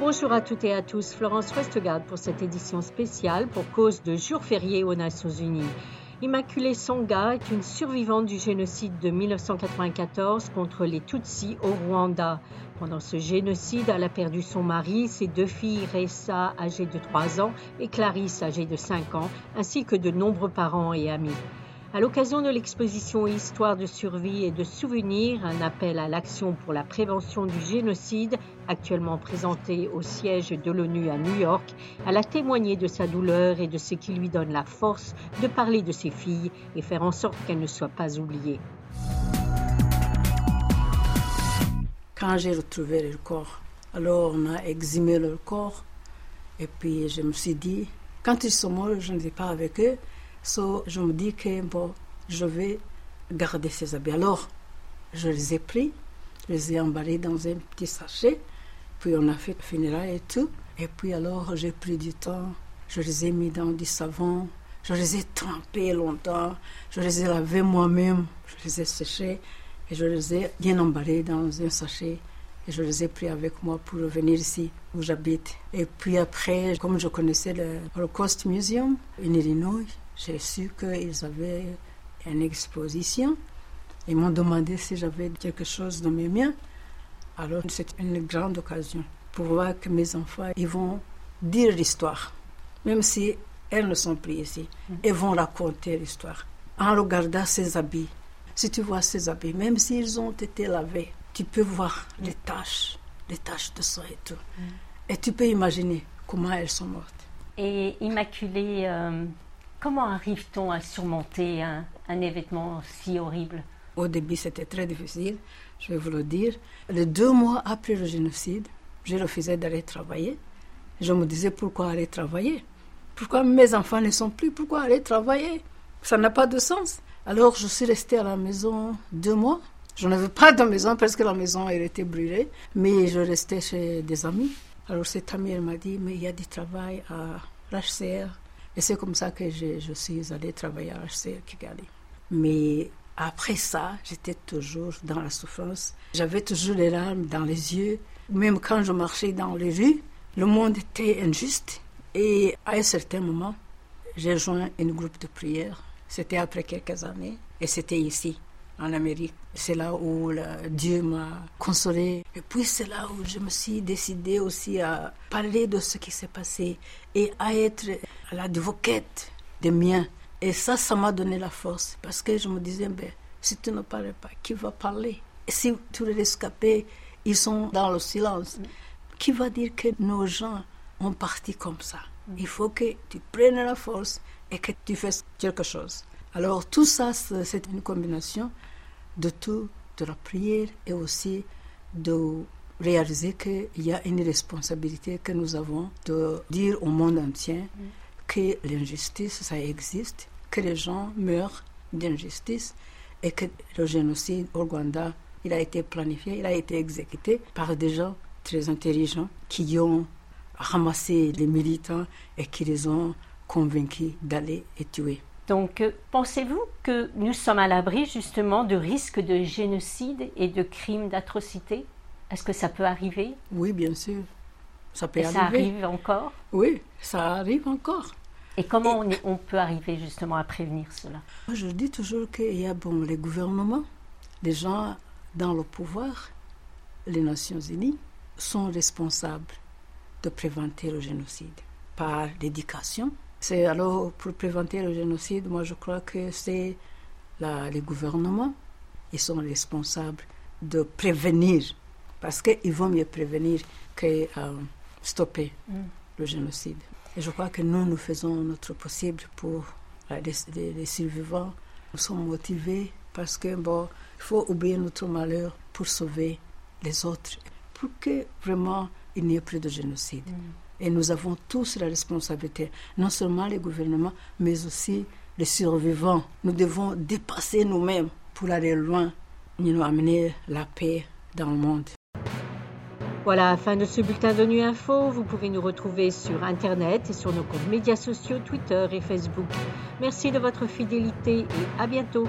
Bonjour à toutes et à tous, Florence Westgard pour cette édition spéciale pour cause de jour férié aux Nations Unies. Immaculée Songa est une survivante du génocide de 1994 contre les Tutsis au Rwanda. Pendant ce génocide, elle a perdu son mari, ses deux filles, Ressa, âgée de 3 ans, et Clarisse, âgée de 5 ans, ainsi que de nombreux parents et amis. À l'occasion de l'exposition Histoire de survie et de souvenirs, un appel à l'action pour la prévention du génocide, actuellement présenté au siège de l'ONU à New York, elle a témoigné de sa douleur et de ce qui lui donne la force de parler de ses filles et faire en sorte qu'elles ne soient pas oubliées. Quand j'ai retrouvé le corps, alors on a exhumé le corps et puis je me suis dit, quand ils sont morts, je ne vais pas avec eux. So, je me dis que bon, je vais garder ces habits. Alors, je les ai pris, je les ai emballés dans un petit sachet, puis on a fait le funérailles et tout. Et puis alors, j'ai pris du temps, je les ai mis dans du savon, je les ai trempés longtemps, je les ai lavés moi-même, je les ai séchés et je les ai bien emballés dans un sachet. Et je les ai pris avec moi pour revenir ici où j'habite. Et puis après, comme je connaissais le Holocaust Museum Illinois, j'ai su qu'ils avaient une exposition. Ils m'ont demandé si j'avais quelque chose dans mes mains. Alors, c'est une grande occasion pour voir que mes enfants ils vont dire l'histoire, même si elles ne sont plus ici. Mm. Ils vont raconter l'histoire en regardant ces habits. Si tu vois ces habits, même s'ils ont été lavés, tu peux voir mm. les taches, les taches de sang et tout. Mm. Et tu peux imaginer comment elles sont mortes. Et Immaculée, euh, Comment arrive-t-on à surmonter un, événement si horrible? Au début, c'était très difficile, je vais vous le dire. Les deux mois après le génocide, j'ai refusé d'aller travailler. Je me disais pourquoi aller travailler? Pourquoi mes enfants ne sont plus? Pourquoi aller travailler? Ça n'a pas de sens. Alors je suis restée à la maison deux mois. Je n'avais pas de maison parce que la maison elle était brûlée, mais je restais chez des amis. Alors cette amie m'a dit mais il y a du travail à l'HCR et c'est comme ça que je, suis allée travailler à HCR Kigali. Mais après ça, j'étais toujours dans la souffrance. J'avais toujours les larmes dans les yeux. Même quand je marchais dans les rues, le monde était injuste. Et à un certain moment, j'ai joint un groupe de prière. C'était après quelques années. Et c'était ici, en Amérique. C'est là où Dieu m'a consolé. Et puis c'est là où je me suis décidée aussi à parler de ce qui s'est passé et à être à l'advocate des miens. Et ça, ça m'a donné la force parce que je me disais, ben, si tu ne parles pas, qui va parler? Si tous les rescapés, ils sont dans le silence, qui va dire que nos gens ont parti comme ça? Il faut que tu prennes la force et que tu fasses quelque chose. Alors tout ça, c'est une combinaison de tout, de la prière et aussi de réaliser qu'il y a une responsabilité que nous avons de dire au monde entier que l'injustice, ça existe, que les gens meurent d'injustice et que le génocide au Rwanda, il a été planifié, il a été exécuté par des gens très intelligents qui ont ramassé les militants et qui les ont convaincus d'aller et tuer. Donc, euh, pensez-vous que nous sommes à l'abri justement de risques de génocide et de crimes d'atrocité? Est-ce que ça peut arriver? Oui, bien sûr. Ça peut arriver. Ça arrive encore? Oui, ça arrive encore. Et comment On, on, peut arriver justement à prévenir cela? Je dis toujours qu'il y a bon, les gouvernements, les gens dans le pouvoir, les Nations Unies, sont responsables de prévenir le génocide par l'éducation, c'est alors pour prévenir le génocide, moi je crois que c'est les gouvernements, ils sont responsables de prévenir, parce qu'ils vont mieux prévenir que euh, stopper mm. le génocide. Et je crois que nous, nous faisons notre possible pour les, survivants. Nous sommes motivés parce que bon, il faut oublier notre malheur pour sauver les autres, pour que vraiment il n'y ait plus de génocide. Mm. Et nous avons tous la responsabilité, non seulement les gouvernements, mais aussi les survivants. Nous devons dépasser nous-mêmes pour aller loin et nous amener la paix dans le monde. Voilà, fin de ce bulletin de Nuit Info. Vous pouvez nous retrouver sur Internet et sur nos comptes médias sociaux, Twitter et Facebook. Merci de votre fidélité et à bientôt.